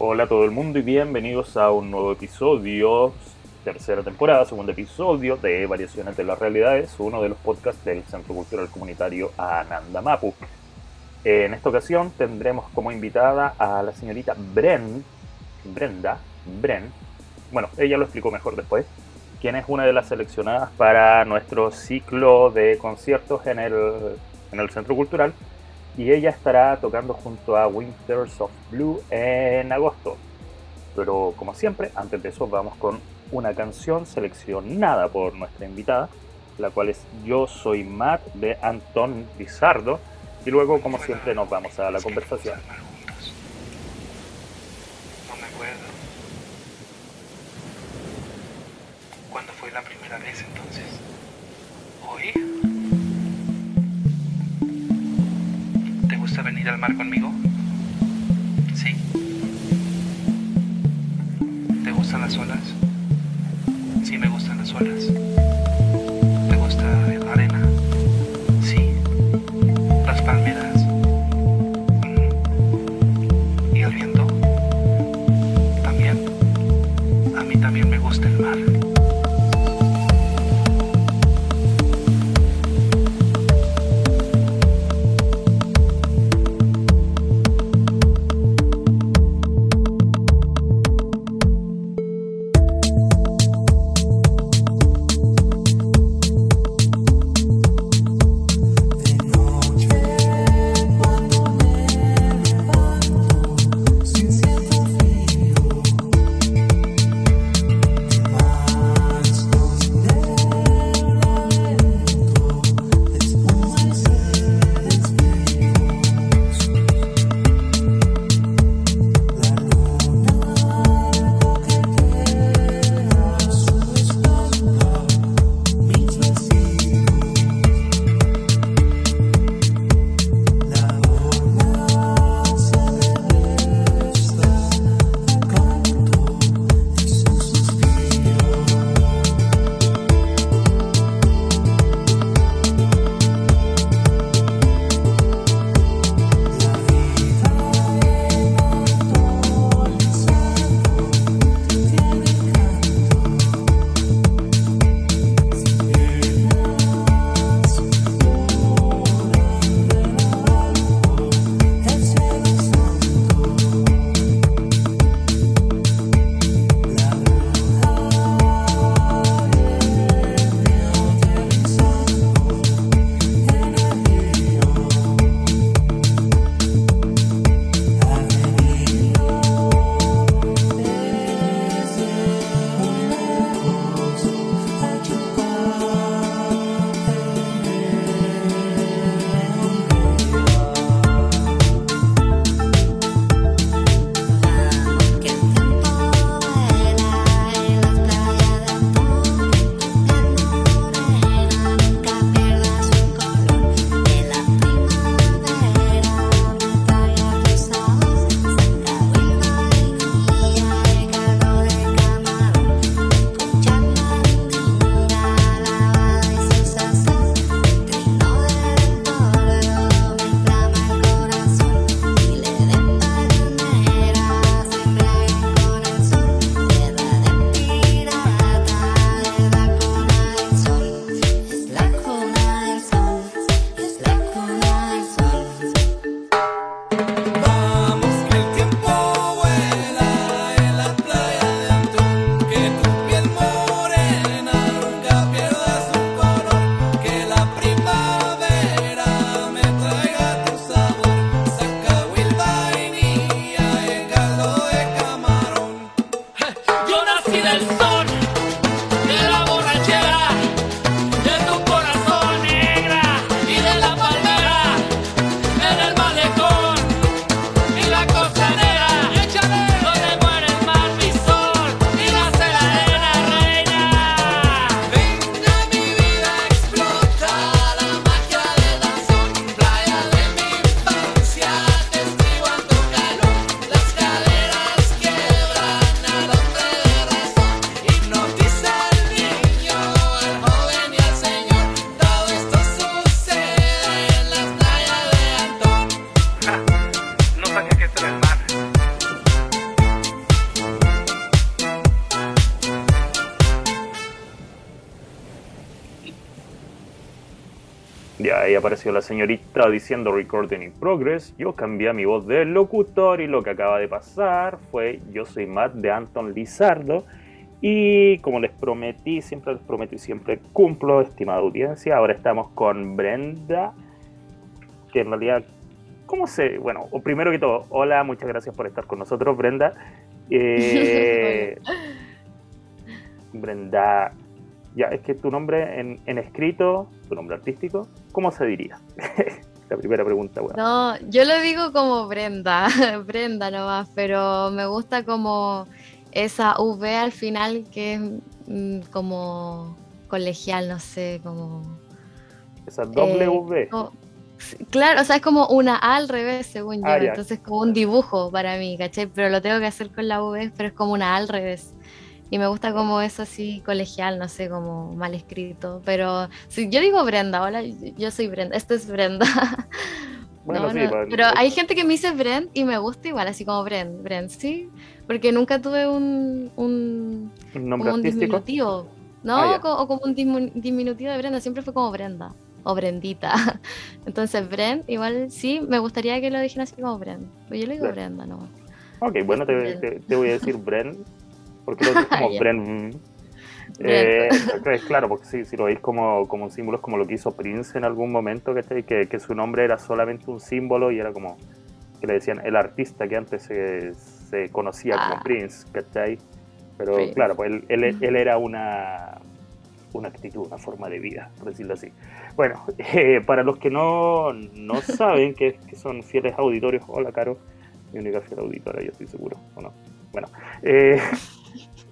Hola a todo el mundo y bienvenidos a un nuevo episodio, tercera temporada, segundo episodio de Variaciones de las Realidades, uno de los podcasts del Centro Cultural Comunitario Ananda Mapu. En esta ocasión tendremos como invitada a la señorita Bren, Brenda, Bren, bueno, ella lo explicó mejor después, quien es una de las seleccionadas para nuestro ciclo de conciertos en el, en el Centro Cultural y ella estará tocando junto a Winters of Blue en agosto. Pero como siempre, antes de eso vamos con una canción seleccionada por nuestra invitada, la cual es Yo Soy Matt de Anton Lizardo. Y luego, como siempre, nos vamos a la conversación. No me acuerdo. ¿Cuándo fue la primera vez entonces? ¿Te gusta venir al mar conmigo? Sí. ¿Te gustan las olas? Sí, me gustan las olas. ¿Te gusta la arena? Sí. Las palmeras. Apareció la señorita diciendo recording in progress. Yo cambié mi voz de locutor y lo que acaba de pasar fue yo soy Matt de Anton Lizardo. Y como les prometí, siempre les prometí, y siempre cumplo, estimada audiencia. Ahora estamos con Brenda, que en realidad, ¿cómo se? Bueno, primero que todo, hola, muchas gracias por estar con nosotros, Brenda. Eh, Brenda, ya, es que tu nombre en, escrito, tu nombre artístico, ¿cómo se diría? La primera pregunta, bueno. No, yo lo digo como Brenda, Brenda nomás, pero me gusta como esa V al final que es mm, como colegial, no sé, como... Esa doble eh, V. claro, o sea, es como una A al revés, según yo. Ah, Entonces, como un dibujo para mí, ¿cachai? Pero lo tengo que hacer con la V, pero es como una A al revés. Y me gusta como eso así colegial, no sé, como mal escrito. Pero si yo digo Brenda, hola, yo soy Brenda, esto es Brenda. Bueno, sí, pero hay gente que me dice Brent y me gusta igual, así como Brent, Brent, sí, porque nunca tuve un, un, nombre un diminutivo, ¿no? Ah, o como un diminutivo de Brenda, siempre fue como Brenda o Brendita. Entonces, Brent, igual sí, me gustaría que lo dijeran así como Brent, pero yo le digo Brenda, ¿no? Ok, bueno, te, te, voy a decir Brent porque lo es como Bren. Eh, claro, porque si, si lo veis como, como símbolos, como lo que hizo Prince en algún momento, Que, que su nombre era solamente un símbolo y era como que le decían el artista que antes se, se conocía como ah. Prince, ¿cachai? Pero claro, pues él, él, él, era una, una actitud, una forma de vida, por decirlo así. Bueno, eh, para los que no, no saben, que, que, son fieles auditorios, hola Caro, mi única fiel auditora, yo estoy seguro, ¿o no? Bueno, eh,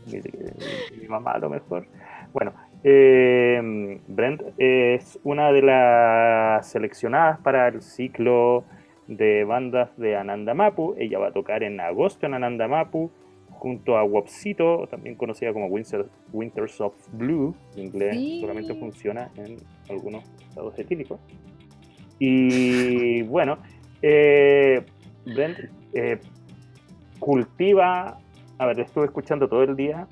mi, mamá a lo mejor. Bueno, eh, Brent es una de las seleccionadas para el ciclo de bandas de Ananda Mapu. Ella va a tocar en agosto en Ananda Mapu junto a Wopsito, también conocida como Winters of Blue. En inglés solamente funciona en algunos estados etílicos. Y bueno, eh, Brent eh, cultiva a ver, estuve escuchando todo el día,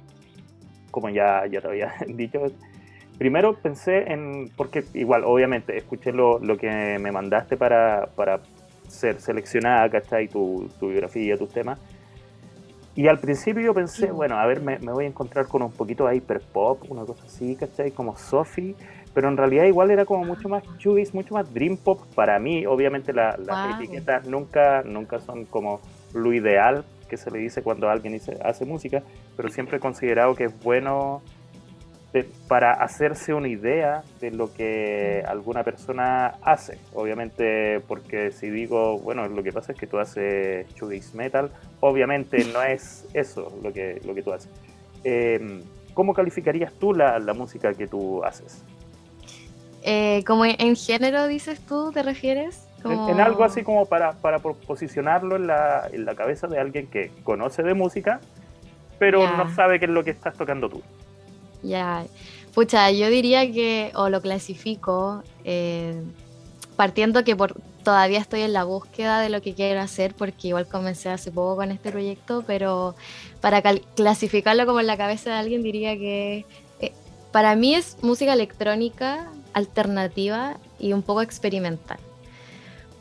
como ya, ya te había dicho. Primero pensé en, porque igual, obviamente, escuché lo, lo que me mandaste para, para ser seleccionada, ¿cachai? Tu, tu biografía, tus temas. Y al principio yo pensé, bueno, a ver, me, me, voy a encontrar con un poquito de hyperpop, una cosa así, ¿cachai? Como Sophie, pero en realidad igual era como mucho más shoegaze, mucho más dream pop para mí. Obviamente las etiquetas nunca, nunca son como lo ideal que se le dice cuando alguien hace música, pero siempre he considerado que es bueno para hacerse una idea de lo que alguna persona hace. Obviamente, porque si digo, bueno, lo que pasa es que tú haces shoegaze metal, obviamente no es eso lo que, lo que tú haces. Em, ¿Cómo calificarías tú la, la música que tú haces? Eh, como en género dices tú, ¿te refieres? En, algo así como para, para posicionarlo en la, en la, cabeza de alguien que conoce de música, pero no sabe qué es lo que estás tocando tú. Ya, pucha, yo diría que, o lo clasifico, eh, partiendo que por, todavía estoy en la búsqueda de lo que quiero hacer, porque igual comencé hace poco con este proyecto, pero para clasificarlo como en la cabeza de alguien diría que eh, para mí es música electrónica alternativa y un poco experimental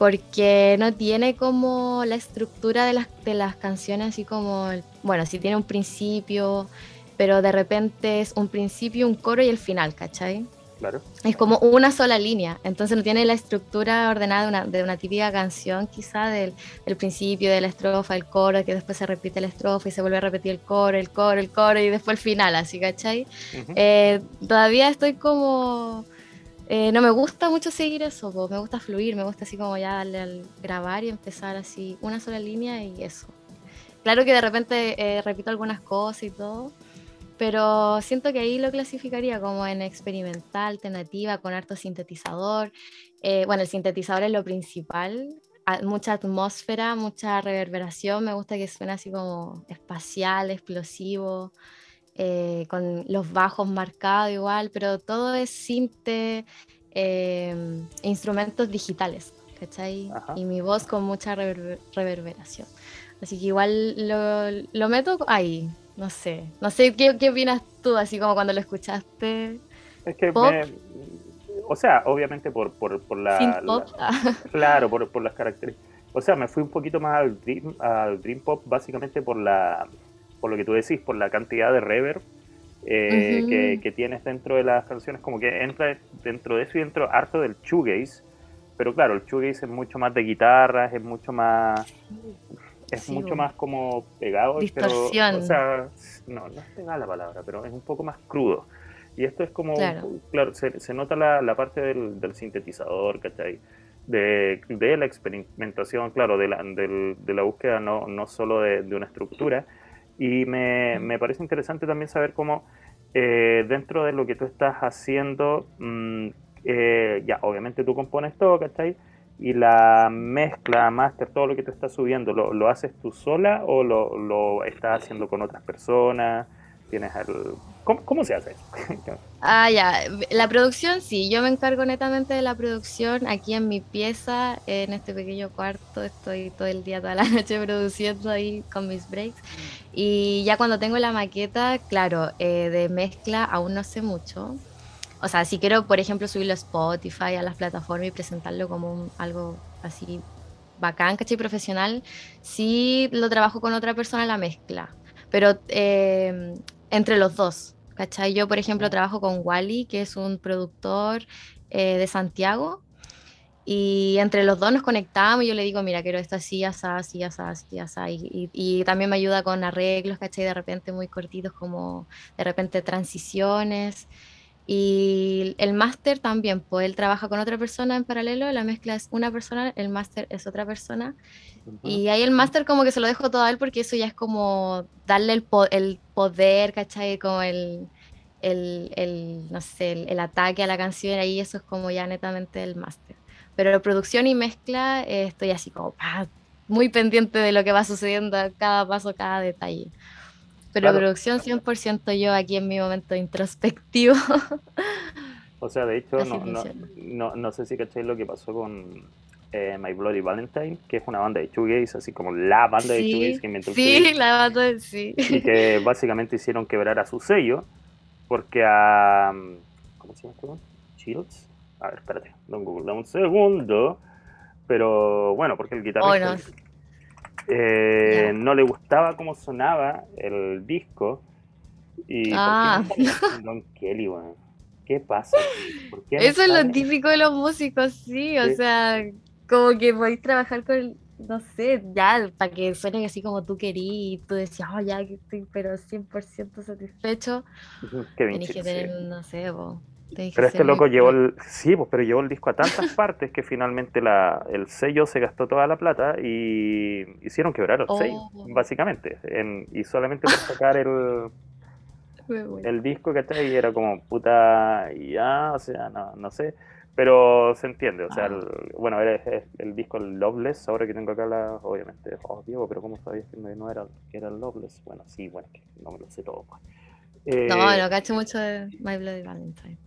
porque no tiene como la estructura de las, de las canciones, así como, bueno, sí tiene un principio, pero de repente es un principio, un coro y el final, ¿cachai? Claro. Es como una sola línea, entonces no tiene la estructura ordenada de una, de una típica canción, quizá del, del, principio, de la estrofa, el coro, que después se repite la estrofa y se vuelve a repetir el coro, el coro, el coro y después el final, así, ¿cachai? Eh, todavía estoy como eh, no me gusta mucho seguir eso, me gusta fluir, me gusta así como ya darle al grabar y empezar así una sola línea y eso. Claro que de repente eh, repito algunas cosas y todo, pero siento que ahí lo clasificaría como en experimental, alternativa, con harto sintetizador. Eh, bueno, el sintetizador es lo principal, mucha atmósfera, mucha reverberación, me gusta que suene así como espacial, explosivo. Eh, con los bajos marcados igual, pero todo es sinte, eh, instrumentos digitales, ¿cachai? Y mi voz con mucha reverberación. Así que igual lo, lo, meto ahí, no sé. No sé ¿qué, ¿qué, opinas tú, así como cuando lo escuchaste. Es que o sea, obviamente por, por, por la, Claro, por, por las características. O sea, me fui un poquito más al dream, al dream pop básicamente por la por lo que tú decís, por la cantidad de reverb eh, que, tienes dentro de las canciones, como que entra dentro de eso y dentro harto del shoegaze, pero claro, el shoegaze es mucho más de guitarras, es mucho más es mucho más como pegado, pero o sea, no, no es pegada la palabra, pero es un poco más crudo. Y esto es como, claro, se, nota la, la parte del, del, sintetizador, ¿cachai? De, de, la experimentación, claro, de la, de la búsqueda no, no solo de, de, una estructura. Y me, me, parece interesante también saber cómo eh, dentro de lo que tú estás haciendo, mm, eh, ya, obviamente tú compones todo, ¿cachai? Y la mezcla, máster, todo lo que tú estás subiendo, ¿lo, lo haces tú sola o lo, lo estás haciendo con otras personas? Tienes el... ¿Cómo, se hace eso? ah, ya. La producción, sí. Yo me encargo netamente de la producción aquí en mi pieza, en este pequeño cuarto. Estoy todo el día, toda la noche produciendo ahí con mis breaks. Y ya cuando tengo la maqueta, claro, eh, de mezcla aún no sé mucho. O sea, si quiero, por ejemplo, subirlo a Spotify, a las plataformas y presentarlo como algo así bacán, ¿cachai? Profesional, sí lo trabajo con otra persona la mezcla. Pero eh, entre los dos. ¿Cachai? Yo, por ejemplo, trabajo con Wally, que es un productor eh, de Santiago, y entre los dos nos conectamos y yo le digo, mira, quiero esto así, así, así, así, así, y, y, también me ayuda con arreglos, ¿cachai? De repente muy cortitos, como de repente transiciones. Y el máster también, pues él trabaja con otra persona en paralelo, la mezcla es una persona, el máster es otra persona. Y ahí el máster como que se lo dejo todo a él porque eso ya es como darle el, el poder, ¿cachai? Como el, el, el no sé, el, ataque a la canción, ahí eso es como ya netamente el máster. Pero producción y mezcla eh, estoy así como muy pendiente de lo que va sucediendo cada paso, cada detalle. Pero producción 100% yo aquí en mi momento introspectivo. O sea, de hecho, no, no, no, no, sé si cacháis lo que pasó con eh, My Bloody Valentine, que es una banda de shoegaze, así como la banda de shoegaze que inventó Sí, la banda de sí. Y que básicamente hicieron quebrar a su sello, porque a... ¿Cómo se llama este Shields. A ver, espérate, don Google, dame un segundo. Pero bueno, porque el guitarrista... Eh, no le gustaba cómo sonaba el disco. Y ah. Don Kelly, ¿Qué pasa? Eso es lo típico de los músicos, sí, o sea, como que podéis trabajar con, no sé, ya, para que suene así como tú querías y tú decías, oh, ya que estoy, pero 100% satisfecho. Qué que tener, no sé, pero este loco llevó el, sí, pues, pero llevó el disco a tantas partes que finalmente la, el sello se gastó toda la plata y hicieron quebrar el sello, oh. básicamente. y solamente por sacar el, el disco, ¿cachai? Y era como puta, ya, o sea, no, no sé. Pero se entiende, o sea, el, bueno, era el, disco Loveless, ahora que tengo acá la, obviamente, oh Diego, pero ¿cómo sabías que no era, que era Loveless? Bueno, sí, bueno, que no me lo sé todo. Pues. no, no, cacho mucho de My Bloody Valentine.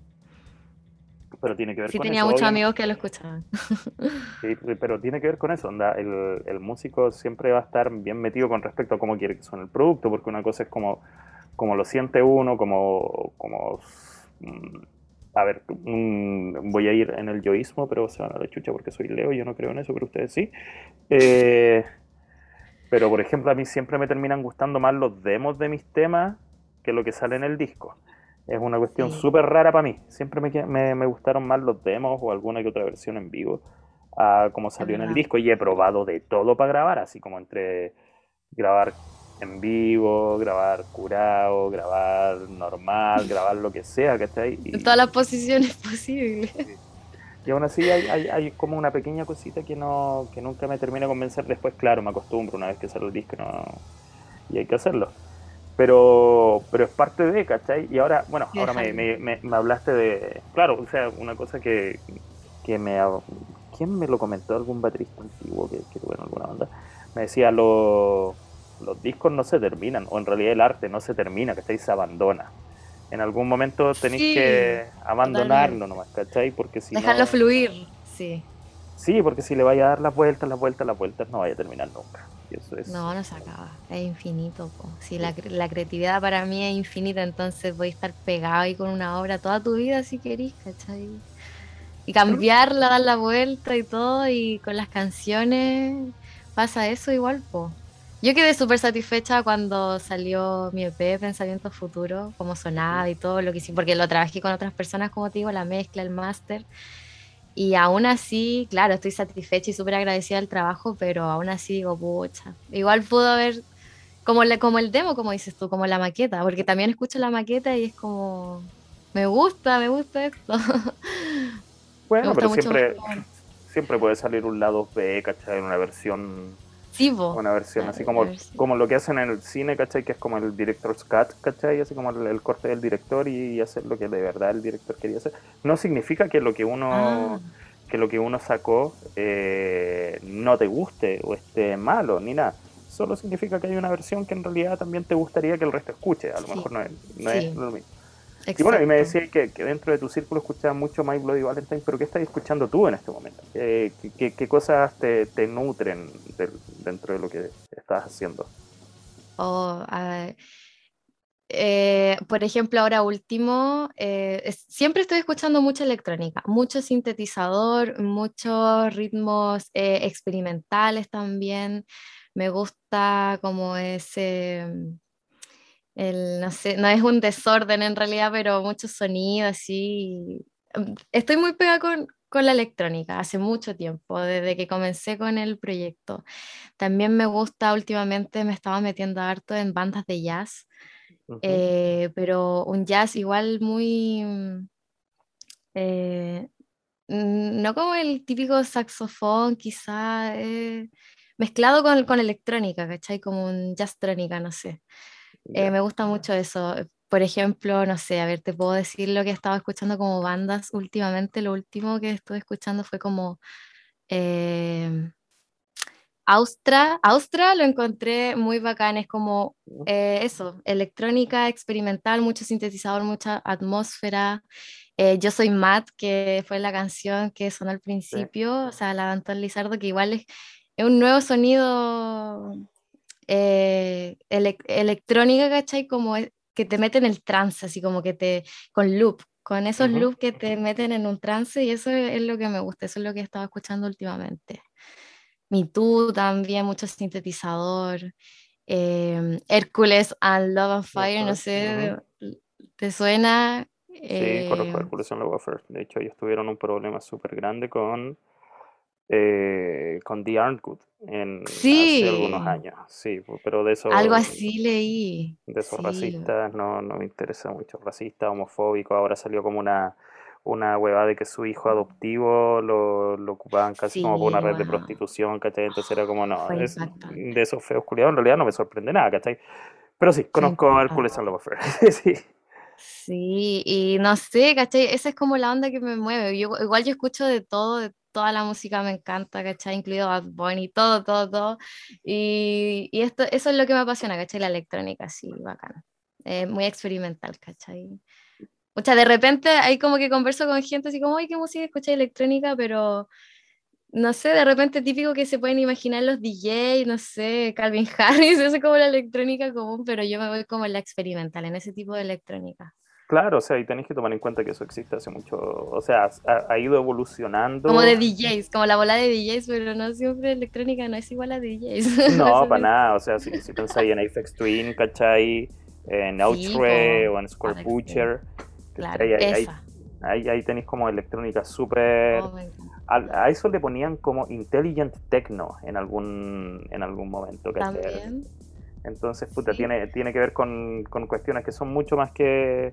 Pero tiene que ver sí, con tenía muchos amigos que lo escuchaban. sí, pero tiene que ver con eso, onda, el, el músico siempre va a estar bien metido con respecto a cómo quiere que suene el producto, porque una cosa es como, como lo siente uno, como, como mm, a ver, voy a ir en el yoísmo, pero se van a la chucha porque soy Leo, yo no creo en eso, pero ustedes sí. Eh, pero por ejemplo, a mí siempre me terminan gustando más los demos de mis temas que lo que sale en el disco. Es una cuestión súper rara para mí. Siempre me, me, gustaron más los demos o alguna que otra versión en vivo, a como salió en el disco. Y he probado de todo para grabar, así como entre grabar en vivo, grabar curado, grabar normal, grabar lo que sea, ahí. En todas las posiciones posibles. Y aún así hay, hay, hay, como una pequeña cosita que no que nunca me termina de convencer. Después, claro, me acostumbro una vez que sale el disco no, y hay que hacerlo. Pero, pero es parte de, ¿cachai? Y ahora, bueno, ahora me, me, me, hablaste de, claro, o sea, una cosa que, que me... ¿Quién me lo comentó? Algún baterista antiguo que, que tuve en alguna banda. Me decía, lo los discos no se terminan, o en realidad el arte no se termina, ¿cachai? Se abandona. En algún momento tenéis que abandonarlo nomás, ¿cachai? Porque si Dejarlo fluir, sí. Sí, porque si le vaya a dar las vueltas, las vueltas, las vueltas, no vaya a terminar nunca. Y eso es... No, no se acaba, es infinito. Si la, la, creatividad para mí es infinita, entonces voy a estar pegado ahí con una obra toda tu vida si querís, ¿cachai? y cambiarla, dar la vuelta y todo, y con las canciones pasa eso igual, po. Yo quedé súper satisfecha cuando salió mi EP, Pensamiento Futuro, como sonaba y todo lo que hice, porque lo trabajé con otras personas, como te digo, la mezcla, el máster. Y aún así, claro, estoy satisfecha y súper agradecida del trabajo, pero aún así digo, pucha, igual pudo haber, como, como el demo, como dices tú, como la maqueta, porque también escucho la maqueta y es como, me gusta, me gusta esto. Bueno, pero siempre, siempre puede salir un lado B, ¿cachai? Una versión una versión así como, como lo que hacen en el cine, ¿cachai? Que es como el director's cut, ¿cachai? Así como el, corte del director y, hacer lo que de verdad el director quería hacer. No significa que lo que uno, ah. que lo que uno sacó eh, no te guste o esté malo, ni nada. Solo significa que hay una versión que en realidad también te gustaría que el resto escuche. A lo mejor no es, no es lo mismo. Y bueno, y me decía que, dentro de tu círculo escuchabas mucho My Bloody Valentine, pero ¿qué estás escuchando tú en este momento? ¿Qué, qué, cosas te, te nutren dentro de lo que estás haciendo? Oh, eh, por ejemplo, ahora último, eh, siempre estoy escuchando mucha electrónica, mucho sintetizador, muchos ritmos eh, experimentales también. Me gusta como ese no, sé, no es un desorden en realidad, pero mucho sonido así. Mm, estoy muy pegada con, con la electrónica hace mucho tiempo, desde que comencé con el proyecto. También me gusta últimamente, me estaba metiendo harto en bandas de jazz, eh, pero un jazz igual muy... Mm, eh, no como el típico saxofón, quizá, eh, mezclado con, con electrónica, ¿cachai? Como un jazz trónica, no sé. Eh, me gusta mucho eso. Por ejemplo, no sé, a ver, te puedo decir lo que he estado escuchando como bandas últimamente. Lo último que estuve escuchando fue como eh, Austra. Austra lo encontré muy bacán, es como eh, eso, electrónica experimental, mucho sintetizador, mucha atmósfera. Yo soy Matt, que fue la canción que sonó al principio, o sea, la de Anton Lizardo, que igual es, es un nuevo sonido eh, electrónica, ¿cachai? Como que te mete en el trance, así como que te, con loop, con esos loops que te meten en un trance y eso es, lo que me gusta, eso es lo que he estado escuchando últimamente. Me Too también, mucho sintetizador. Eh, Hércules and Love and Fire, no sé, ¿te suena? Sí, conozco eh, Hércules and Love and Fire. De hecho, ellos tuvieron un problema súper grande con eh, con The Aren't Good en hace algunos años. Sí, pero de eso. Algo así leí. De esos racistas no, no me interesa mucho. Racista, homofóbico. Ahora salió como una, una hueva de que su hijo adoptivo lo, lo ocupaban casi como por una red de prostitución, ¿cachai? Entonces era como, no, de esos feos culiados en realidad no me sorprende nada, ¿cachai? Pero sí, conozco a Hércules and sí. Sí, y no sé, ¿cachai? Esa es como la onda que me mueve. Yo, igual yo escucho de todo, de toda la música me encanta, ¿cachai? Incluido Bad Bunny, todo, todo, todo. Y, y, esto, eso es lo que me apasiona, ¿cachai? La electrónica, sí, bacana. muy experimental, ¿cachai? O sea, de repente hay como que converso con gente así como, ay, ¿qué música escucha electrónica? Pero no sé, de repente típico que se pueden imaginar los DJs, no sé, Calvin Harris, eso es como la electrónica común, pero yo me voy como en la experimental, en ese tipo de electrónica. Claro, o sea, y tenéis que tomar en cuenta que eso existe hace mucho, o sea, ha, ido evolucionando. Como de DJs, como la bola de DJs, pero no siempre electrónica no es igual a DJs. No, para nada, o sea, si, si pensáis en Apex Twin, ¿cachai? En Outre o en Square Butcher, claro, ahí, ahí, ahí, tenéis como electrónica súper... Oh, a, eso le ponían como Intelligent Techno en algún, en algún momento, ¿cachai? También. Entonces, puta, tiene, tiene que ver con, con cuestiones que son mucho más que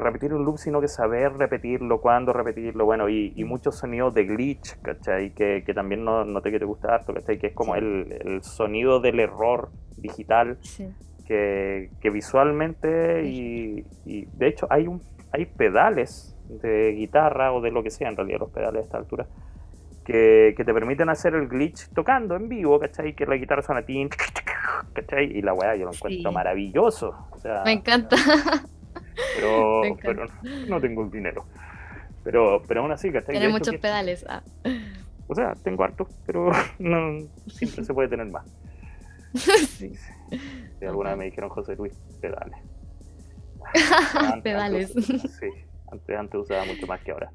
repetir un loop, sino que saber repetirlo, cuándo repetirlo, bueno, y, muchos sonidos de glitch, ¿cachai? Que, que también no, no te que te gusta harto, ¿cachai? Que es como el, el, sonido del error digital, que, que, visualmente, y, y, de hecho hay, un, hay pedales de guitarra o de lo que sea, en realidad los pedales a esta altura, que, que te permiten hacer el glitch tocando en vivo, ¿cachai? Que la guitarra suena tin, ¿cachai? Y la weá yo lo encuentro maravilloso. Me encanta. Pero, pero no, tengo el dinero. Pero, pero aún así, ¿cachai? Tiene muchos pedales. Ah. O sea, tengo hartos, pero no, siempre se puede tener más. sí. sí. alguna vez me dijeron José Luis, pedales. pedales. sí, antes, antes usaba mucho más que ahora.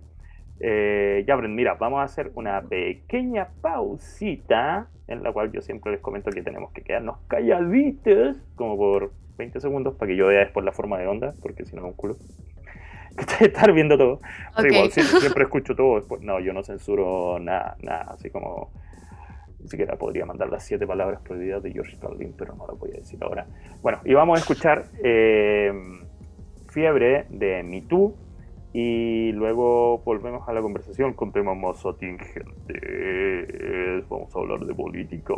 Eh, ya, mira, vamos a hacer una pequeña pausita en la cual yo siempre les comento que tenemos que quedarnos calladitos, como por 20 segundos, para que yo vea después la forma de onda, porque si no es un culo. Estar viendo todo. igual, siempre, escucho todo. Después. No, yo no censuro nada, nada, así como ni siquiera podría mandar las siete palabras prohibidas de George Carlin, pero no lo voy a decir ahora. Bueno, y vamos a escuchar eh, Fiebre de Me Too y luego volvemos a la conversación con temas más atingentes. Vamos a hablar de política.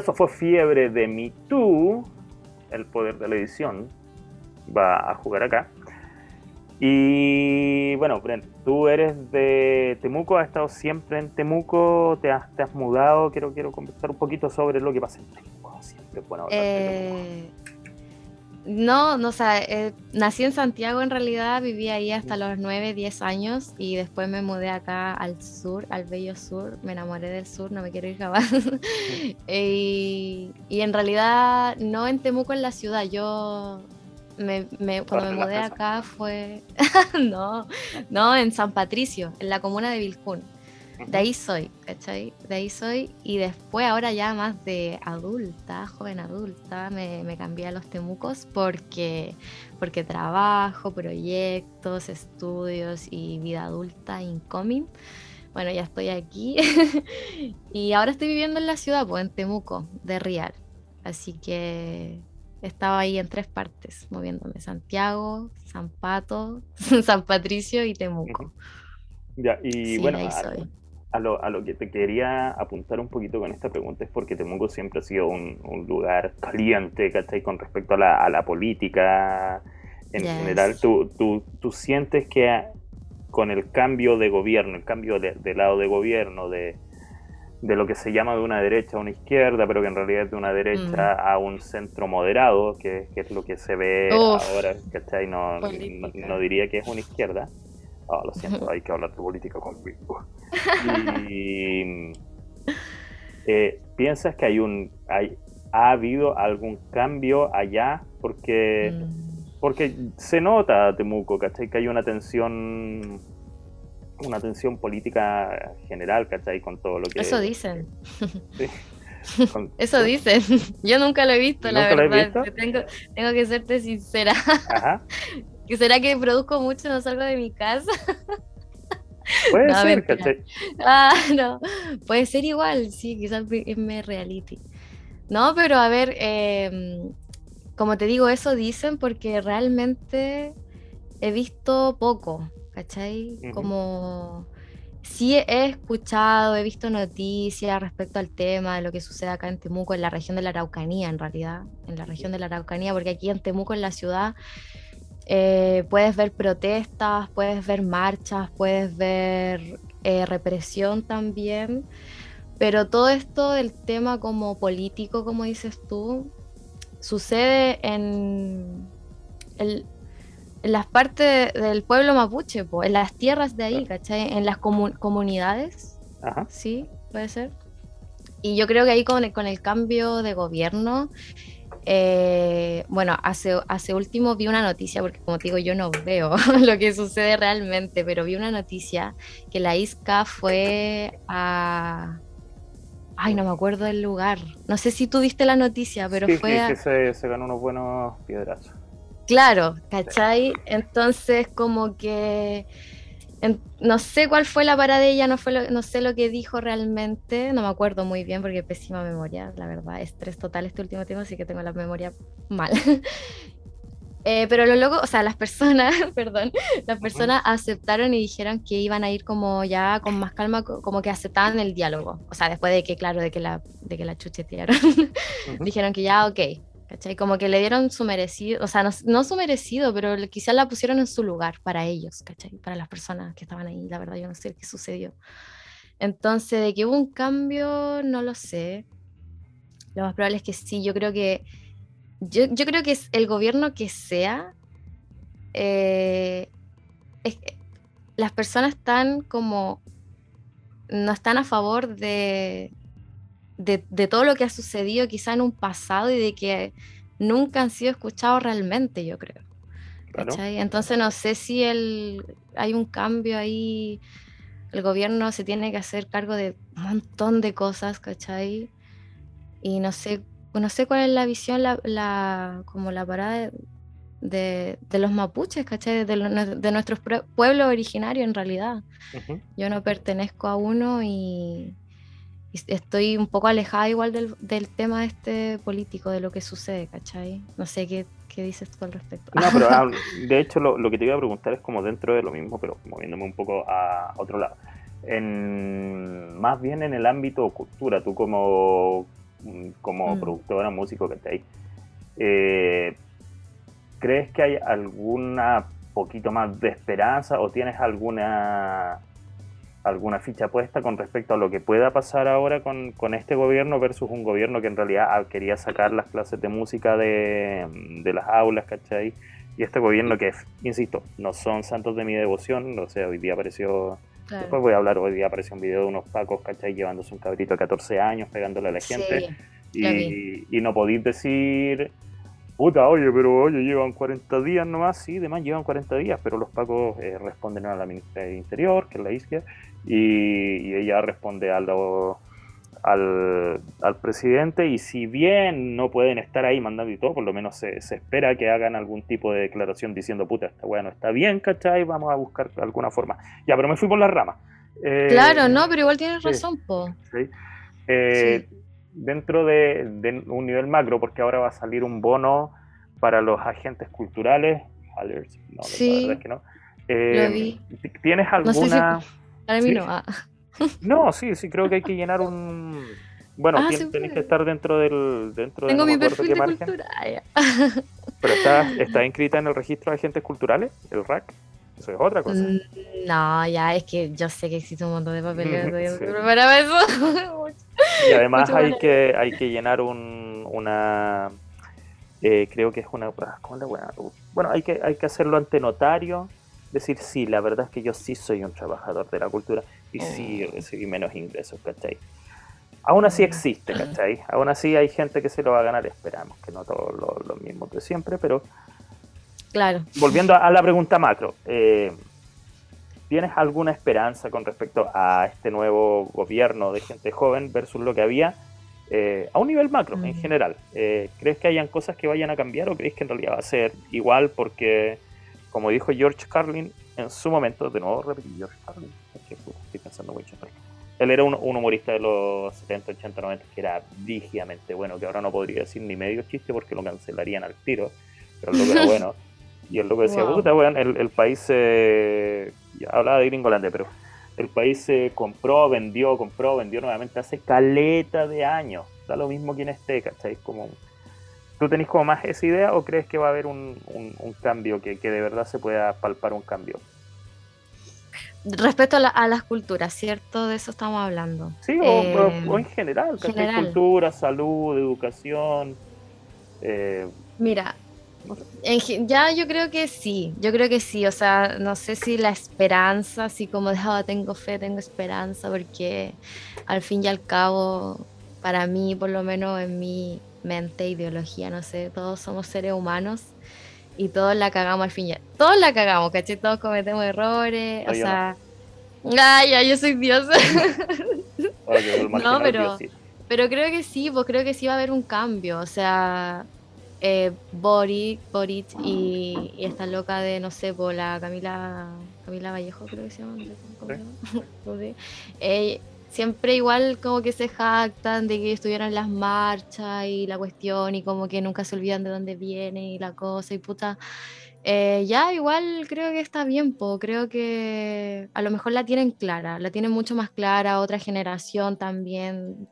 Eso fue fiebre de Me Too, el poder de la edición, va a jugar acá. Y bueno, Brent, tú eres de Temuco, has estado siempre en Temuco, te has, te has mudado, quiero, quiero conversar un poquito sobre lo que pasa en Temuco. Siempre bueno eh, no, no, o sea, eh, nací en Santiago en realidad, viví ahí hasta los 9, 10 años y después me mudé acá al sur, al bello sur, me enamoré del sur, no me quiero ir jamás. y, en realidad no en Temuco en la ciudad, yo me, cuando me mudé acá fue, no, no, en San Patricio, en la comuna de Vilcún. De ahí soy, ¿cachai? De ahí soy. Y después, ahora ya más de adulta, joven adulta, me, me cambié a los temucos porque, porque trabajo, proyectos, estudios y vida adulta incoming bueno, ya estoy aquí. y ahora estoy viviendo en la ciudad, pues en Temuco, de Real. Así que estaba ahí en tres partes, moviéndome. Santiago, San Pato, San Patricio y Temuco. Ya, y bueno, a, lo, a, lo, que te quería apuntar un poquito con esta pregunta es porque Temuco siempre ha sido un, lugar caliente, ¿cachai? Con respecto a la, a la política en general. ¿tú, tú, tú sientes que con el cambio de gobierno, el cambio de, lado de gobierno, de, lo que se llama de una derecha a una izquierda, pero que en realidad es de una derecha mm. a un centro moderado, que, es lo que se ve ahora, ¿cachai? No, no, diría que es una izquierda. Oh, lo siento, hay que hablar de política conmigo. Y, eh, ¿Piensas que hay un hay, ha habido algún cambio allá? Porque... Mm. Porque se nota, Temuco, ¿cachai? Que hay una tensión, una tensión política general, ¿cachai? Con todo lo que... Eso dicen. Eso dicen. Yo nunca lo he visto, la verdad. Tengo, tengo, que serte sincera. Ajá. ¿Que será que produzco mucho no salgo de mi casa? Puede ser, ¿cachai? Ah, no. Puede ser igual, sí, quizás es reality. No, pero a ver, eh, como te digo, eso dicen porque realmente he visto poco, ¿cachai? Como sí he escuchado, he visto noticias respecto al tema de lo que sucede acá en Temuco, en la región de la Araucanía, en realidad, en la región de la Araucanía, porque aquí en Temuco, en la ciudad, eh, puedes ver protestas, puedes ver marchas, puedes ver eh, represión también, pero todo esto del tema como político, como dices tú, sucede en, las partes del pueblo mapuche, en las tierras de ahí, ¿cachai? En las comunidades. Sí, puede ser. Y yo creo que ahí con el, con el cambio de gobierno, eh, bueno, hace, hace último vi una noticia, porque como te digo, yo no veo lo que sucede realmente, pero vi una noticia que la ISCA fue a Ay, no me acuerdo del lugar. No sé si tú diste la noticia, pero fue. Sí, que se, ganó unos buenos piedrazos. Claro, ¿cachai? Entonces, como que. No sé cuál fue la parada de ella, no, fue no sé lo que dijo realmente, no me acuerdo muy bien porque pésima memoria, la verdad, estrés total este último tiempo, así que tengo la memoria mal. Eh, pero lo loco, o sea, las personas, perdón, las personas aceptaron y dijeron que iban a ir como ya con más calma, como que aceptaban el diálogo. O sea, después de que, claro, de que la, de que la chuchetearon, dijeron que ya, ok, ¿cachai? Como que le dieron su merecido, o sea, no, su merecido, pero quizás la pusieron en su lugar para ellos, ¿cachai? Para las personas que estaban ahí, la verdad yo no sé qué sucedió. Entonces, de que hubo un cambio, no lo sé. Lo más probable es que sí, yo creo que yo, creo que el gobierno que sea, eh, las personas están como, no están a favor de, de, todo lo que ha sucedido quizá en un pasado y de que nunca han sido escuchados realmente, yo creo. Entonces no sé si el, hay un cambio ahí, el gobierno se tiene que hacer cargo de un montón de cosas, ¿cachai? Y no sé no sé cuál es la visión, la, como la parada de, los mapuches, ¿cachai? De, de nuestros pueblos originarios en realidad. Yo no pertenezco a uno y, estoy un poco alejada igual del, del, tema este político, de lo que sucede, ¿cachai? No sé qué, qué dices tú al respecto. No, pero ah, de hecho lo, lo, que te iba a preguntar es como dentro de lo mismo, pero moviéndome un poco a otro lado. En, más bien en el ámbito cultura, tú como como mm. productora, músico que te eh, ¿crees que hay alguna poquito más de esperanza o tienes alguna alguna ficha puesta con respecto a lo que pueda pasar ahora con, este gobierno versus un gobierno que en realidad ah, quería sacar las clases de música de, las aulas, ¿cachai? Y este gobierno que, insisto, no son santos de mi devoción, o sea, hoy día apareció Después voy a hablar, hoy día apareció un video de unos pacos, ¿cachai? Llevándose un cabrito de 14 años, pegándole a la gente. y, no podéis decir, puta, oye, pero oye, llevan 40 días nomás, sí, demás llevan 40 días, pero los pacos eh, responden a la ministra de Interior, que es la isquia, y, ella responde a lo al, presidente y si bien no pueden estar ahí mandando y todo, por lo menos se, espera que hagan algún tipo de declaración diciendo, puta, esta bueno está bien, ¿cachai? Vamos a buscar alguna forma. Ya, pero me fui por la rama. Eh, Claro, no, pero igual tienes sí. razón, po. ¿sí? Eh, Dentro de, de un nivel macro, porque ahora va a salir un bono para los agentes culturales. No, Sí, la verdad es que no. Eh, lo vi. ¿Tienes No sé si- alguna...? Para mí Sí. no. ah. No, sí, sí, creo que hay que llenar un... Bueno, Ah, tien- se tenés puede. que estar dentro del... Dentro de Tengo no me mi perfil de margen, cultura. ah. Pero está, está inscrita en el registro de agentes culturales, el RAC. Eso es otra cosa. Mm, No, ya es que yo sé que existe un montón de papeles. Sí. no preparada para eso. Y además mucho hay valor. que, hay que llenar un, una... eh, creo que es una... ¿Cómo la? Bueno, hay que, hay que hacerlo ante notario. Decir, sí, la verdad es que yo sí soy un trabajador de la cultura y sí Oh. recibí menos ingresos, ¿cachai? Aún así existe, ¿cachai? Aún así hay gente que se lo va a ganar, esperamos que no todos los, los mismos de siempre, pero Claro. volviendo a la pregunta macro, eh, ¿tienes alguna esperanza con respecto a este nuevo gobierno de gente joven versus lo que había eh, a un nivel macro en Mm. general? Eh, ¿Crees que hayan cosas que vayan a cambiar o crees que en realidad va a ser igual? Porque, como dijo George Carlin en su momento, de nuevo repetí George Carlin, que, estoy pensando mucho en él. Él era un, un humorista de los 70, 80, 90 que era rígidamente bueno, que ahora no podría decir ni medio chiste porque lo cancelarían al tiro, pero el loco era bueno. Y el loco decía, Wow. puta, weón, el, el país eh, hablaba de Gringolandia, pero el país se compró, vendió, compró, vendió nuevamente hace caleta de años. Da lo mismo quien esté, ¿cachai? Como, ¿Tú tenés como más esa idea o crees que va a haber un, un- un cambio, que, que de verdad se pueda palpar un cambio? Respecto a, la- a las culturas, ¿cierto? De eso estamos hablando. Sí, o, Eh, o- o en general. Cultura, salud, educación. eh, Mira, en ya yo creo que sí, yo creo que sí, o sea, no sé si la esperanza, así como de, "Ah, tengo fe, tengo esperanza, porque al fin y al cabo, para mí, por lo menos en mi mente, ideología, no sé, todos somos seres humanos y todos la cagamos al fin y al todos la cagamos, ¿cachai? Todos cometemos errores, No, o yo no. sea, ay, ya, yo soy el marginal pero-. Pero creo que sí, pues creo que sí va a haber un cambio. O sea, eh, Boric, Boric y, y esta loca de, no sé, por la Camila, Camila Vallejo, creo que se llama. no. No. Eh, siempre igual como que se jactan de que estuvieron en las marchas y la cuestión y como que nunca se olvidan de dónde viene y la cosa y puta. Eh, ya igual creo que está bien, po. creo que a lo mejor la tienen clara, la tienen mucho más clara, otra generación también,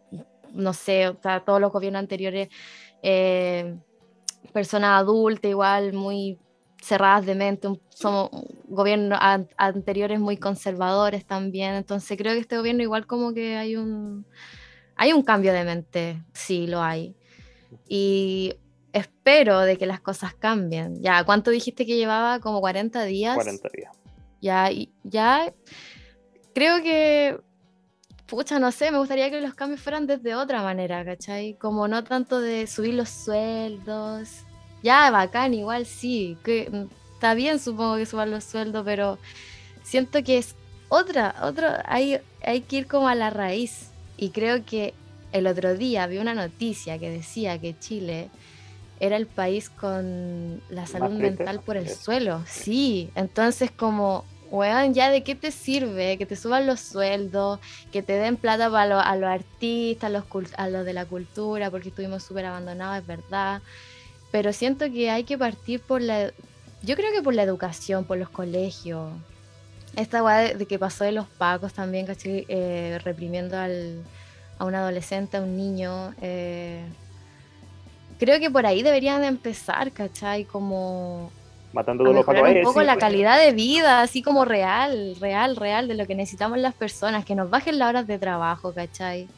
no sé, o sea, todos los gobiernos anteriores, eh, personas adultas igual muy cerradas de mente, un- somos gobiernos an- anteriores muy conservadores también, entonces creo que este gobierno igual como que hay un, hay un cambio de mente, sí, lo hay. Y espero de que las cosas cambien. Ya, ¿cuánto dijiste que llevaba? Como 40 días. 40 días. Ya, ya creo que, pucha, no sé, me gustaría que los cambios fueran desde otra manera, ¿cachai? Como no tanto de subir los sueldos. Ya, bacán, igual sí, que mm, está bien supongo que suban los sueldos, pero siento que es otra, otra, hay, hay que ir como a la raíz. Y creo que el otro día vi una noticia que decía que Chile era el país con la salud mental por el suelo. Sí, entonces como, weón, ya de qué te sirve que te suban los sueldos, que te den plata para lo- a los artistas, a los, a los de la cultura, porque estuvimos súper abandonados, es verdad. Pero siento que hay que partir por la, yo creo que por la educación, por los colegios. Esta weá de, que pasó de los pacos también, ¿cachai? Eh, reprimiendo al, a un adolescente, a un niño. eh, creo que por ahí deberían de empezar, ¿cachai? Como Matando a los mejorar pacos. un poco sí, la pues, calidad de vida, así como real, real, real, de lo que necesitamos las personas, que nos bajen las horas de trabajo, ¿cachai?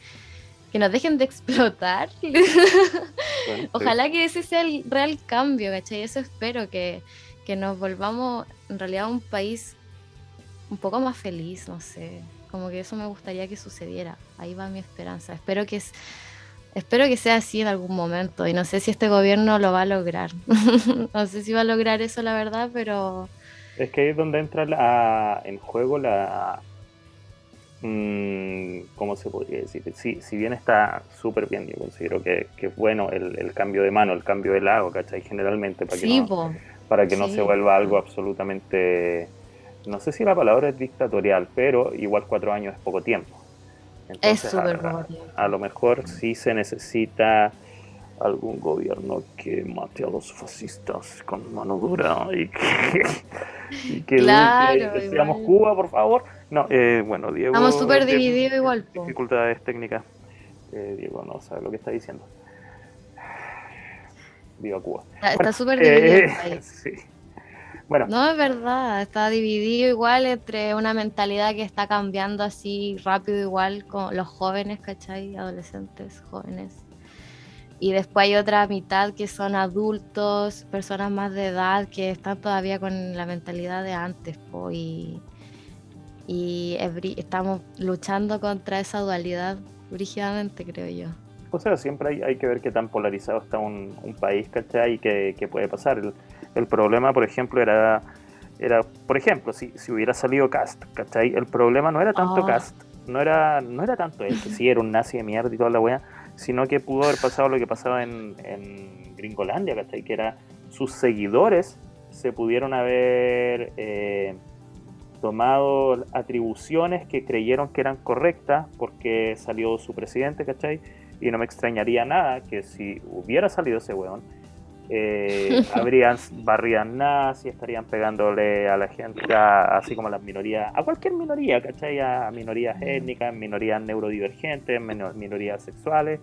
Que nos dejen de explotar. bueno, sí. Ojalá que ese sea el real cambio, ¿cachai? Eso espero, que, que nos volvamos en realidad un país un poco más feliz, no sé. Como que eso me gustaría que sucediera. Ahí va mi esperanza. Espero que, es- espero que sea así en algún momento. Y no sé si este gobierno lo va a lograr. no sé si va a lograr eso, la verdad, pero Es que ahí es donde entra la- en juego la. Mm, ¿Cómo se podría decir? Si, si bien está súper bien, yo considero que, que es bueno el, el cambio de mano, el cambio de lago, ¿cachai? Generalmente, para que sí, no, para que se vuelva algo absolutamente no sé si la palabra es dictatorial, pero igual cuatro años es poco tiempo. es súper poco tiempo. A lo mejor sí se necesita algún gobierno que mate a los fascistas con mano dura y que, y que, claro, Cuba, por favor. No, eh, bueno, Diego. Estamos súper divididos igual. Dificultades técnicas. Eh, Diego no sabe lo que está diciendo. Viva Cuba. Está súper dividido. Eh, sí. Bueno. No, es verdad, está dividido igual entre una mentalidad que está cambiando así rápido igual con los jóvenes, ¿cachai? Adolescentes, jóvenes y después hay otra mitad que son adultos, personas más de edad que están todavía con la mentalidad de antes. y, y estamos luchando contra esa dualidad rígidamente, creo yo. O sea, siempre hay, hay que ver qué tan polarizado está un, un país, ¿cachai? Y qué, puede pasar. El, el, problema, por ejemplo, era, era por ejemplo, si, si hubiera salido Cast, ¿cachai? El problema no era tanto ah. Cast, no era, no era tanto él, que sí era un nazi de mierda y toda la wea sino que pudo haber pasado lo que pasaba en, en Gringolandia, ¿cachai? Que era sus seguidores se pudieron haber eh, tomado atribuciones que creyeron que eran correctas porque salió su presidente, ¿cachai? Y no me extrañaría nada que si hubiera salido ese weón, eh, habrían barridas nazis, estarían pegándole a la gente, así como a las minorías, a cualquier minoría, ¿cachai? A minorías étnicas, minorías neurodivergentes, minorías sexuales.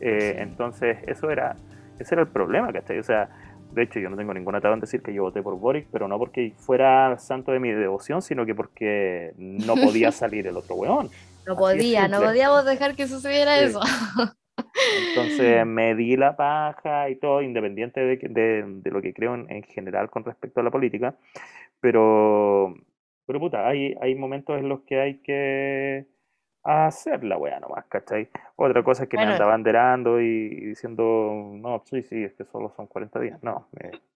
Eh, entonces, eso era, ese era el problema, ¿cachai? O sea, de hecho, yo no tengo ningún atado en decir que yo voté por Boric, pero no porque fuera santo de mi devoción, sino que porque no podía salir el otro weón. No podía, no podíamos dejar que sucediera eso. Entonces me di la paja y todo, independiente de, lo que creo en, general con respecto a la política. Pero, pero puta, hay, hay momentos en los que hay que hacer la weá nomás, ¿cachai? Otra cosa es que me anda banderando y, diciendo, no, sí, sí, es que solo son 40 días. No,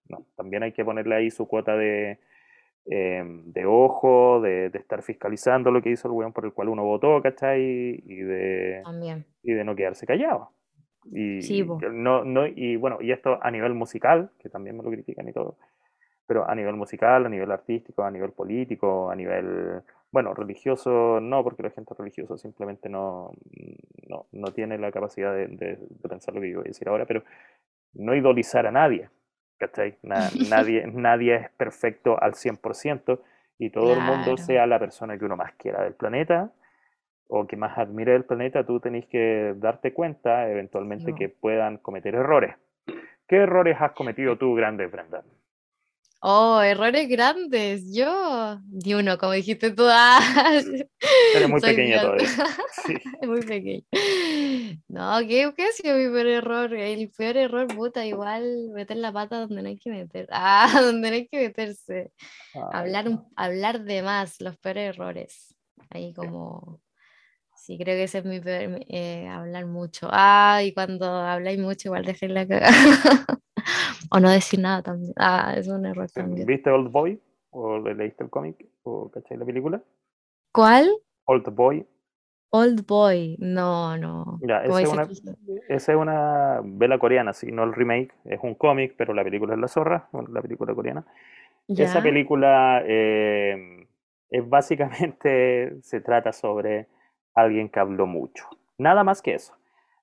no, también hay que ponerle ahí su cuota de, em, de ojo, de, estar fiscalizando lo que hizo el weón por el cual uno votó, ¿cachai? Y de, y de no quedarse callado. Y, no, no, y bueno, y esto a nivel musical, que también me lo critican y todo, pero a nivel musical, a nivel artístico, a nivel político, a nivel, bueno, religioso no, porque la gente religiosa simplemente no, no, no tiene la capacidad de, de, pensar lo que yo voy a decir ahora, pero no idolizar a nadie, ¿cachai? nadie, nadie es perfecto al 100% y todo el mundo sea la persona que uno más quiera del planeta o que más admire del planeta, tú tenés que darte cuenta eventualmente que puedan cometer errores. ¿Qué errores has cometido tú, grande Brenda? Oh, errores grandes. Yo, di uno, como dijiste tú. Ah, Eres muy pequeña todavía. muy pequeño. No, ¿qué, ¿qué ha sido mi peor error? El peor error, puta, igual meter la pata donde no hay que meter. Ah, donde no hay que meterse. Hablar, hablar de más, los peores errores. Ahí como Sí, creo que ese es mi peor, eh, hablar mucho. Ah, y cuando habláis mucho, igual dejéis la cagada. o no decir nada también. Ah, es un error también. ¿Viste Old Boy? ¿O leíste el cómic? ¿O cacháis la película? ¿Cuál? Old Boy. Old Boy, no, no. Ya, esa es, una, esa es una vela coreana, sí, no el remake, es un cómic, pero la película es La Zorra, la película coreana. Esa película eh, es básicamente, se trata sobre alguien que habló mucho. Nada más que eso.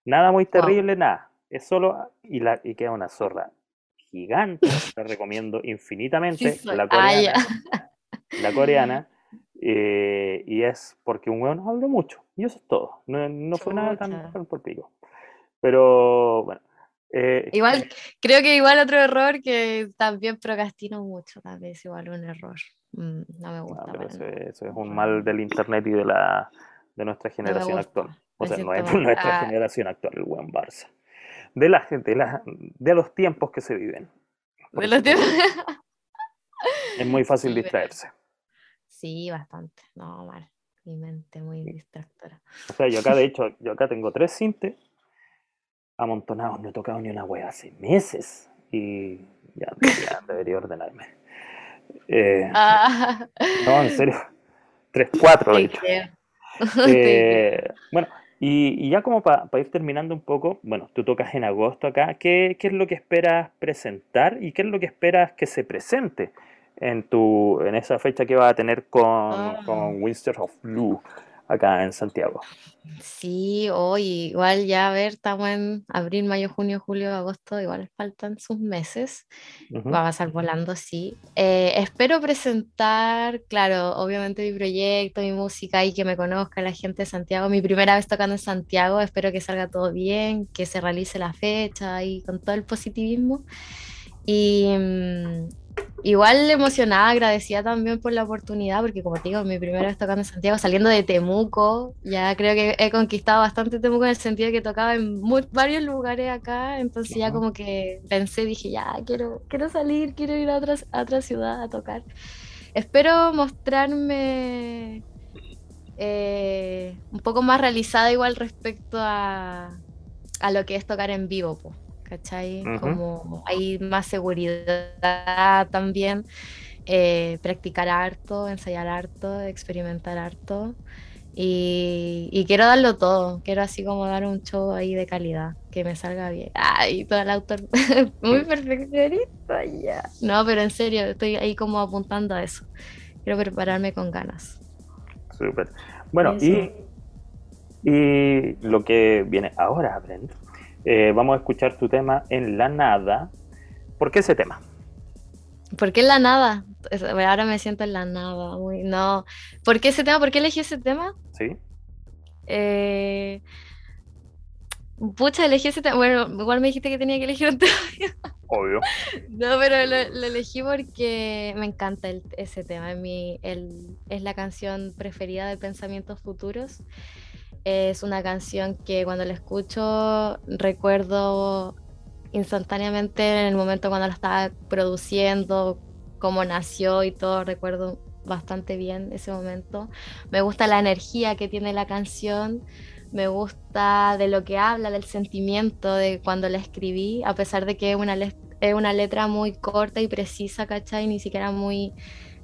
Nada muy terrible, nada. Es solo. Y, la, y queda una zorra gigante. Te recomiendo infinitamente. la coreana. la coreana. Eh, y es porque un hueón habló mucho. Y eso es todo. No, fue nada tan, por pico. Pero bueno. Eh, igual, creo que igual otro error que también procrastino mucho, tal vez igual un error. Mm, no me gusta. eso, es un mal del internet y de la, de nuestra generación actual. O sea, no es nuestra ah. generación actual, el buen Barça. De la gente, de, los tiempos que se viven. De los tiempos. Es muy fácil distraerse. Sí, bastante. No, mal. Mi mente muy distractora. O sea, yo acá, de hecho, yo acá tengo tres cintes amontonados. No he tocado ni una wea hace meses. Y ya, debería ordenarme. Eh, ah. No, en serio. Tres, cuatro, de hecho. Eh, bueno, y, ya como para ir terminando un poco, bueno, tú tocas en agosto acá, ¿qué, es lo que esperas presentar y qué es lo que esperas que se presente en, tu, en esa fecha que vas a tener con, Ah. con Winster of Blue acá en Santiago. Sí, hoy igual ya a ver, estamos en abril, mayo, junio, julio, agosto, igual faltan sus meses. Ujú. Va a pasar volando, sí. Eh, espero presentar, claro, obviamente mi proyecto, mi música y que me conozca la gente de Santiago. Mi primera vez tocando en Santiago, espero que salga todo bien, que se realice la fecha y con todo el positivismo. Y mm, igual emocionada, agradecida también por la oportunidad, porque como te digo, mi primera vez tocando en Santiago, saliendo de Temuco, ya creo que he conquistado bastante Temuco en el sentido de que tocaba en varios lugares acá, entonces ya como que pensé, dije, ya, quiero, quiero salir, quiero ir a otra, a otra ciudad a tocar. Espero mostrarme eh, un poco más realizada igual respecto a, a lo que es tocar en vivo, po, ¿cachai? Como hay más seguridad también, eh, practicar harto, ensayar harto, experimentar harto. Y, y quiero darlo todo, quiero así como dar un show ahí de calidad, que me salga bien. Ay, todo el autor muy perfeccionista ya. No, pero en serio, estoy ahí como apuntando a eso. Quiero prepararme con ganas. Súper. Bueno, Eso. y, y lo que viene ahora, Brent, eh, vamos a escuchar tu tema en la nada. ¿Por qué ese tema? ¿Por qué en la nada? Ahora me siento en la nada. Muy, no. ¿Por qué ese tema? ¿Por qué elegí ese tema? ¿Sí? Eh, pucha, elegí ese tema. Bueno, igual me dijiste que tenía que elegir un tema. Obvio. No, pero lo, lo elegí porque me encanta el- ese tema. Mi, el- es la canción preferida de Pensamientos Futuros. Es una canción que cuando la escucho recuerdo instantáneamente en el momento cuando la estaba produciendo, cómo nació y todo. Recuerdo bastante bien ese momento. Me gusta la energía que tiene la canción. Me gusta de lo que habla, del sentimiento de cuando la escribí, a pesar de que es una, es una letra muy corta y precisa, ¿cachai? Ni siquiera muy,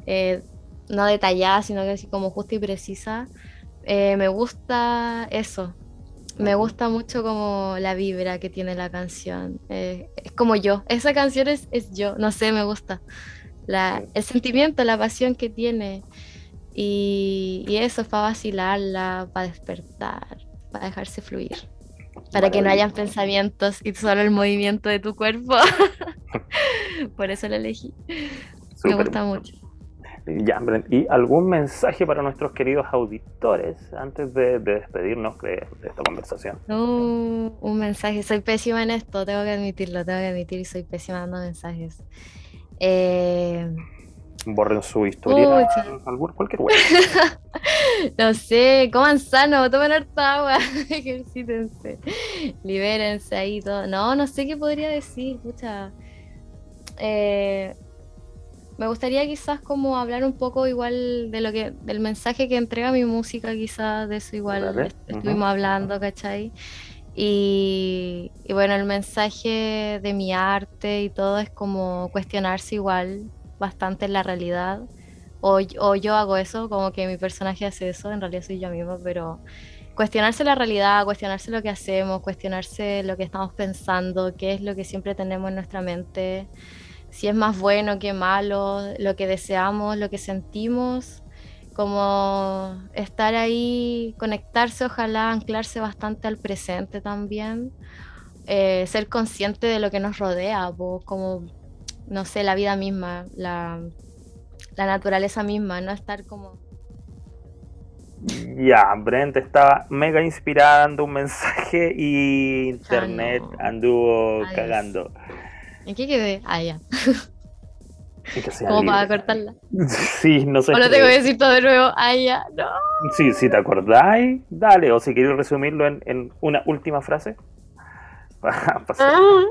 eh, no detallada, sino que así como justa y precisa. Eh, me gusta eso. Me gusta mucho como la vibra que tiene la canción. Eh, es como yo. Esa canción es, es yo. No sé, me gusta. La, el sentimiento, la pasión que tiene. Y, y eso es para vacilarla, para despertar, para dejarse fluir. Para que no hayan pensamientos y solo el movimiento de tu cuerpo. Por eso la elegí. Me gusta mucho. Ya, ¿y algún mensaje para nuestros queridos auditores antes de, de despedirnos de, de esta conversación? Uh, un mensaje. Soy pésima en esto, tengo que admitirlo, tengo que admitir y soy pésima dando mensajes. Eh, Borren su historia, algún, cualquier web. no sé, coman sano, tomen harta agua, ejercítense, libérense ahí todo. No, no sé qué podría decir, pucha. Eh, me gustaría quizás como hablar un poco igual de lo que, del mensaje que entrega mi música, quizás de eso igual estuvimos hablando, ¿cachai? Y, y bueno, el mensaje de mi arte y todo es como cuestionarse igual bastante en la realidad. O, yo hago eso, como que mi personaje hace eso, en realidad soy yo misma, pero cuestionarse la realidad, cuestionarse lo que hacemos, cuestionarse lo que estamos pensando, qué es lo que siempre tenemos en nuestra mente, si es más bueno que malo, lo que deseamos, lo que sentimos, como estar ahí, conectarse, ojalá anclarse bastante al presente también, eh, ser consciente de lo que nos rodea, po, como, no sé, la vida misma, la, la naturaleza misma, no estar como... Ya, Brent estaba mega inspirada, dando un mensaje y internet no. anduvo Adiós. cagando. ¿En qué quedé? Ah, ya, como para cortarla. Sí, no sé. O lo tengo que decir todo de nuevo, ah, ya, no. Sí, si te acordáis, dale. O si queréis resumirlo en, en una última frase. Ah,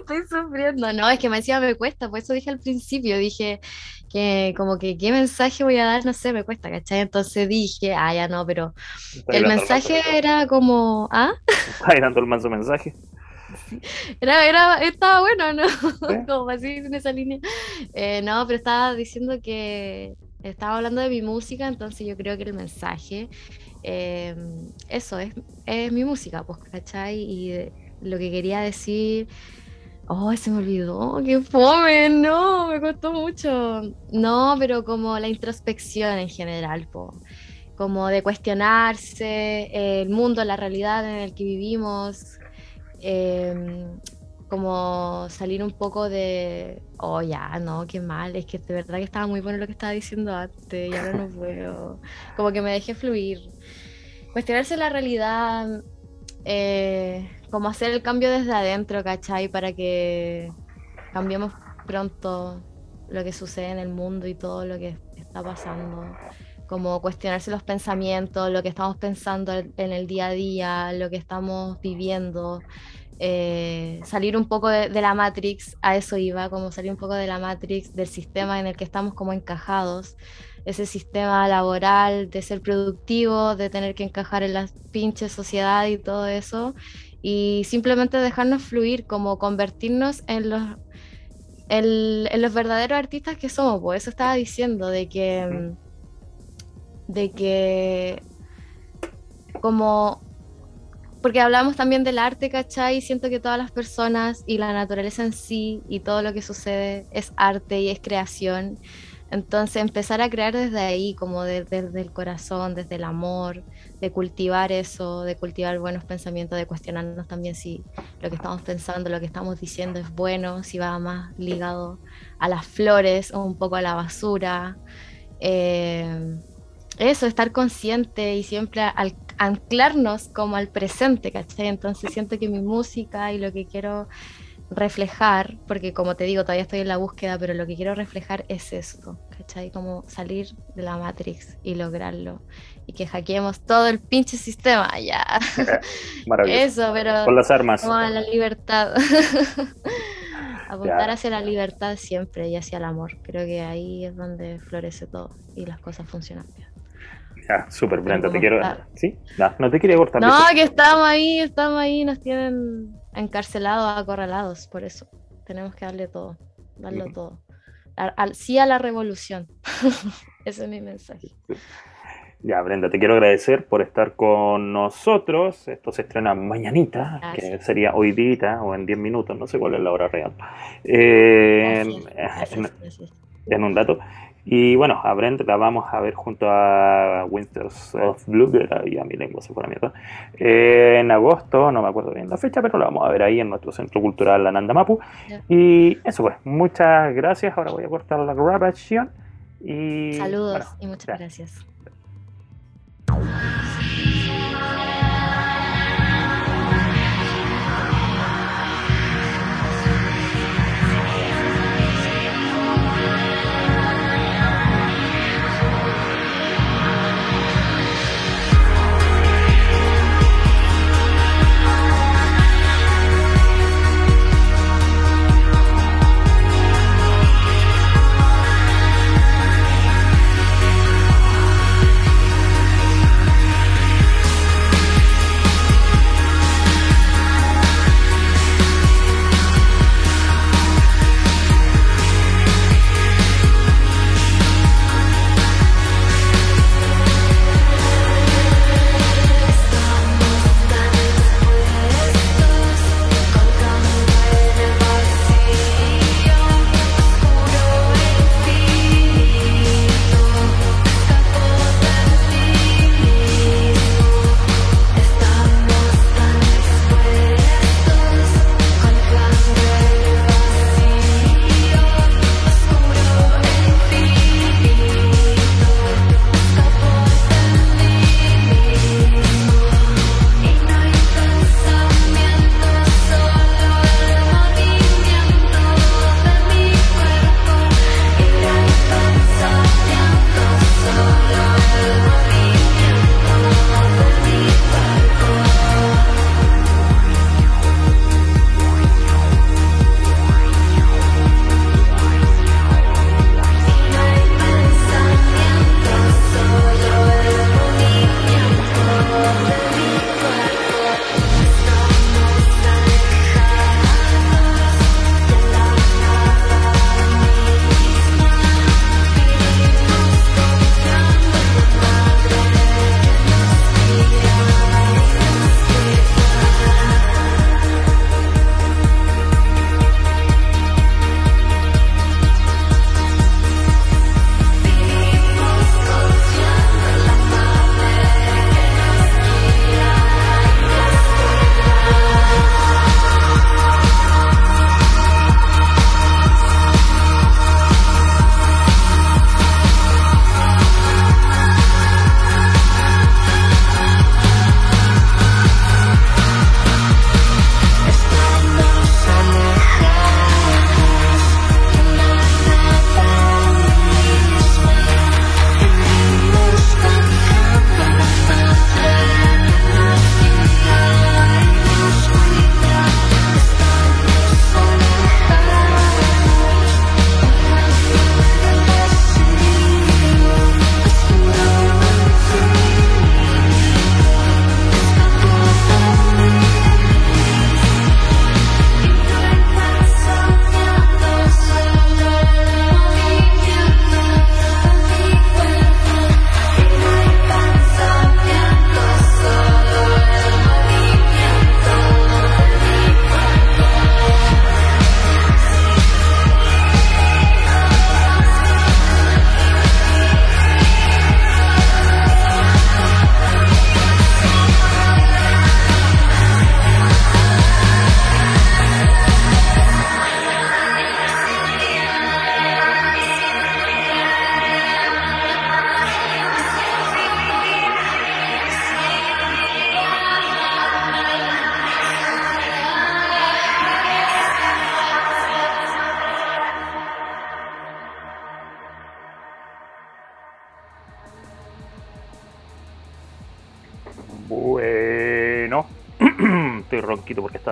Estoy sufriendo. No, es que me decía me cuesta, por eso dije al principio, dije que como que qué mensaje voy a dar, no sé, me cuesta, ¿cachai? Entonces dije, ah, ya no, pero Está el mensaje era como, ah, Está dando el manso mensaje. Era, era, estaba bueno, ¿no? Como así en esa línea. Eh, no, pero estaba diciendo que estaba hablando de mi música, entonces yo creo que el mensaje, eh, eso es, es mi música, pues, ¿cachai? Y de- lo que quería decir Oh, se me olvidó, qué fome, no, me costó mucho. No, pero como la introspección en general, po. como de cuestionarse el mundo, la realidad en el que vivimos, em, como salir un poco de, oh ya, no, qué mal, es que de verdad que estaba muy bueno lo que estaba diciendo antes y ahora no puedo, como que me dejé fluir. Cuestionarse la realidad, eh, como hacer el cambio desde adentro, ¿cachai? Para que cambiemos pronto lo que sucede en el mundo y todo lo que está pasando. Como cuestionarse los pensamientos, lo que estamos pensando en el día a día, lo que estamos viviendo. Eh, salir un poco de, la Matrix, a eso iba, como salir un poco de la Matrix, del sistema en el que estamos como encajados, ese sistema laboral de ser productivo, de tener que encajar en la pinche sociedad y todo eso, y simplemente dejarnos fluir, como convertirnos en los, en, los verdaderos artistas que somos, pues eso estaba diciendo, de que, de que como porque hablamos también del arte, ¿cachai? Y siento que todas las personas y la naturaleza en sí y todo lo que sucede es arte y es creación. Entonces empezar a crear desde ahí, como desde el corazón, desde el amor, de cultivar eso, de cultivar buenos pensamientos, de cuestionarnos también si lo que estamos pensando, lo que estamos diciendo es bueno, si va más ligado a las flores o un poco a la basura. Eh, eso, estar consciente y siempre al, anclarnos como al presente, ¿cachai? Entonces siento que mi música y lo que quiero reflejar, porque como te digo, todavía estoy en la búsqueda, pero lo que quiero reflejar es esto, ¿cachai? Como salir de la Matrix y lograrlo. Y que hackeemos todo el pinche sistema, ya. Maravilloso. Eso, pero... Con las armas. Como a la libertad. Apuntar hacia la libertad siempre y hacia el amor. Creo que ahí es donde florece todo y las cosas funcionan bien. Ya, súper, Brenda, te quiero... ¿Sí? No, no te quería cortar. No, que estamos ahí, estamos ahí, nos tienen encarcelados, acorralados, por eso. Tenemos que darle todo, darlo todo. Al, sí a la revolución. Ese es mi mensaje. Ya, Brenda, te quiero agradecer por estar con nosotros. Esto se estrena mañanita, que sería hoy día o en 10 minutos, no sé cuál es la hora real. Eh, en, un dato. Y bueno, a Brent la vamos a ver junto a Winters of Blue, mi lengua se fue la mierda, en agosto, no me acuerdo bien la fecha, pero la vamos a ver ahí en nuestro Centro Cultural Ananda Mapu. Y eso pues, muchas gracias. Ahora voy a cortar la grabación. Y, Saludos y muchas gracias.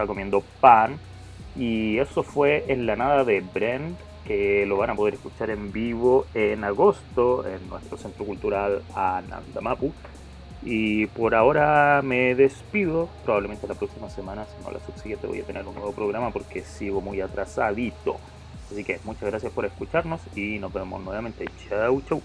Comiendo pan. Y eso fue en la nada de Brent, que lo van a poder escuchar en vivo en agosto en nuestro centro cultural Anandamapu. Y por ahora me despido. Probablemente la próxima semana, si no la subsiguiente, voy a tener un nuevo programa porque sigo muy atrasadito. Así que muchas gracias por escucharnos y nos vemos nuevamente. Chau, chau.